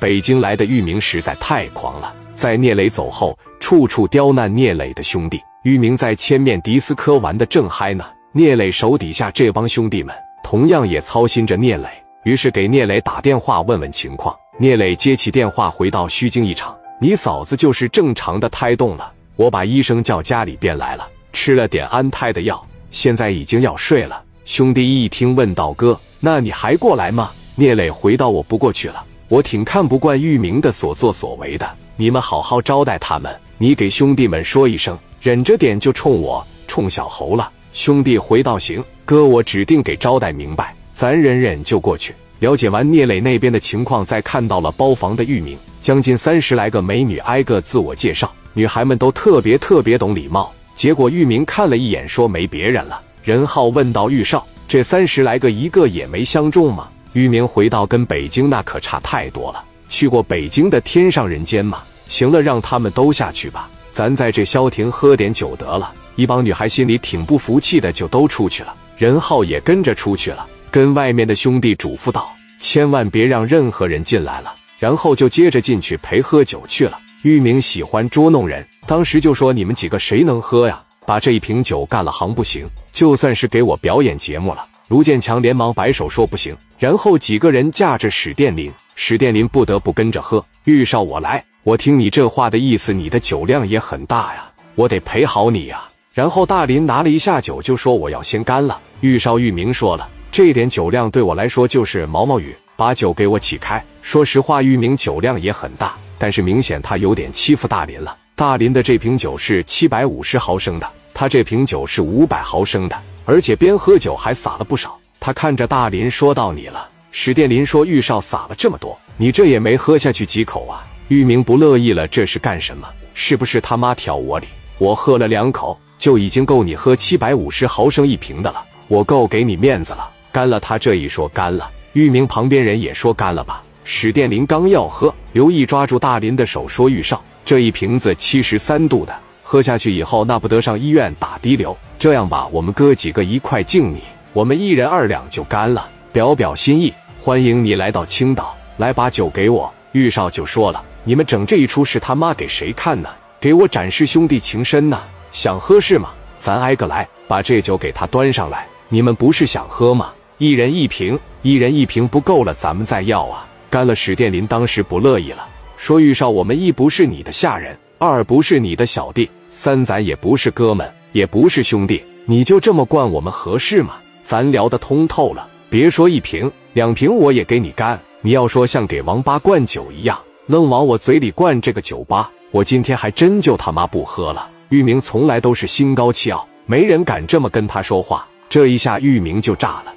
北京来的玉明实在太狂了，在聂磊走后，处处刁难聂磊的兄弟。玉明在千面迪斯科玩的正嗨呢，聂磊手底下这帮兄弟们同样也操心着聂磊，于是给聂磊打电话问问情况。聂磊接起电话，回到虚惊一场：“你嫂子就是正常的胎动了，我把医生叫家里边来了，吃了点安胎的药，现在已经要睡了。”兄弟一听，问道：“哥，那你还过来吗？”聂磊回道：“我不过去了，我挺看不惯玉明的所作所为的。你们好好招待他们，你给兄弟们说一声，忍着点就冲我冲小猴了。”兄弟回道：“行，哥，我指定给招待明白，咱忍忍就过去。”了解完聂磊那边的情况，再看到了包房的玉明，将近三十来个美女挨个自我介绍，女孩们都特别特别懂礼貌。结果玉明看了一眼，说没别人了。任浩问道：“玉少，这三十来个一个也没相中吗？”玉明回到：“跟北京那可差太多了，去过北京的天上人间吗？行了，让他们都下去吧，咱在这消停喝点酒得了。”一帮女孩心里挺不服气的，就都出去了。任浩也跟着出去了。跟外面的兄弟嘱咐道：“千万别让任何人进来了。”然后就接着进去陪喝酒去了。玉明喜欢捉弄人，当时就说：“你们几个谁能喝呀？把这一瓶酒干了行不行？就算是给我表演节目了。”卢建强连忙摆手说：“不行。”然后几个人架着史殿林，史殿林不得不跟着喝。玉少，我来。我听你这话的意思，你的酒量也很大呀，我得陪好你呀。然后大林拿了一下酒，就说：“我要先干了。”玉少玉明说了。这点酒量对我来说就是毛毛雨，把酒给我起开。说实话，玉明酒量也很大，但是明显他有点欺负大林了。大林的这瓶酒是七百五十毫升的，他这瓶酒是五百毫升的，而且边喝酒还洒了不少。他看着大林说到：“你了。”史殿林说：“玉少洒了这么多，你这也没喝下去几口啊？”玉明不乐意了：“这是干什么？是不是他妈挑我理？我喝了两口就已经够你喝七百五十毫升一瓶的了，我够给你面子了。”干了，他这一说干了，玉明旁边人也说干了吧。史殿林刚要喝，刘毅抓住大林的手说：“玉少，这一瓶子七十三度的，喝下去以后那不得上医院打滴流。这样吧，我们哥几个一块敬你，我们一人二两就干了，表表心意。欢迎你来到青岛，来把酒给我。”玉少就说了：“你们整这一出是他妈给谁看呢？给我展示兄弟情深呢？想喝是吗？咱挨个来，把这酒给他端上来。你们不是想喝吗？”一人一瓶，一人一瓶不够了，咱们再要啊！干了，史殿林当时不乐意了，说：“玉少，我们一不是你的下人，二不是你的小弟，三咱也不是哥们，也不是兄弟，你就这么惯我们合适吗？咱聊得通透了，别说一瓶两瓶，我也给你干。你要说像给王八灌酒一样，愣往我嘴里灌这个酒吧，我今天还真就他妈不喝了。”玉明从来都是心高气傲，没人敢这么跟他说话，这一下玉明就炸了。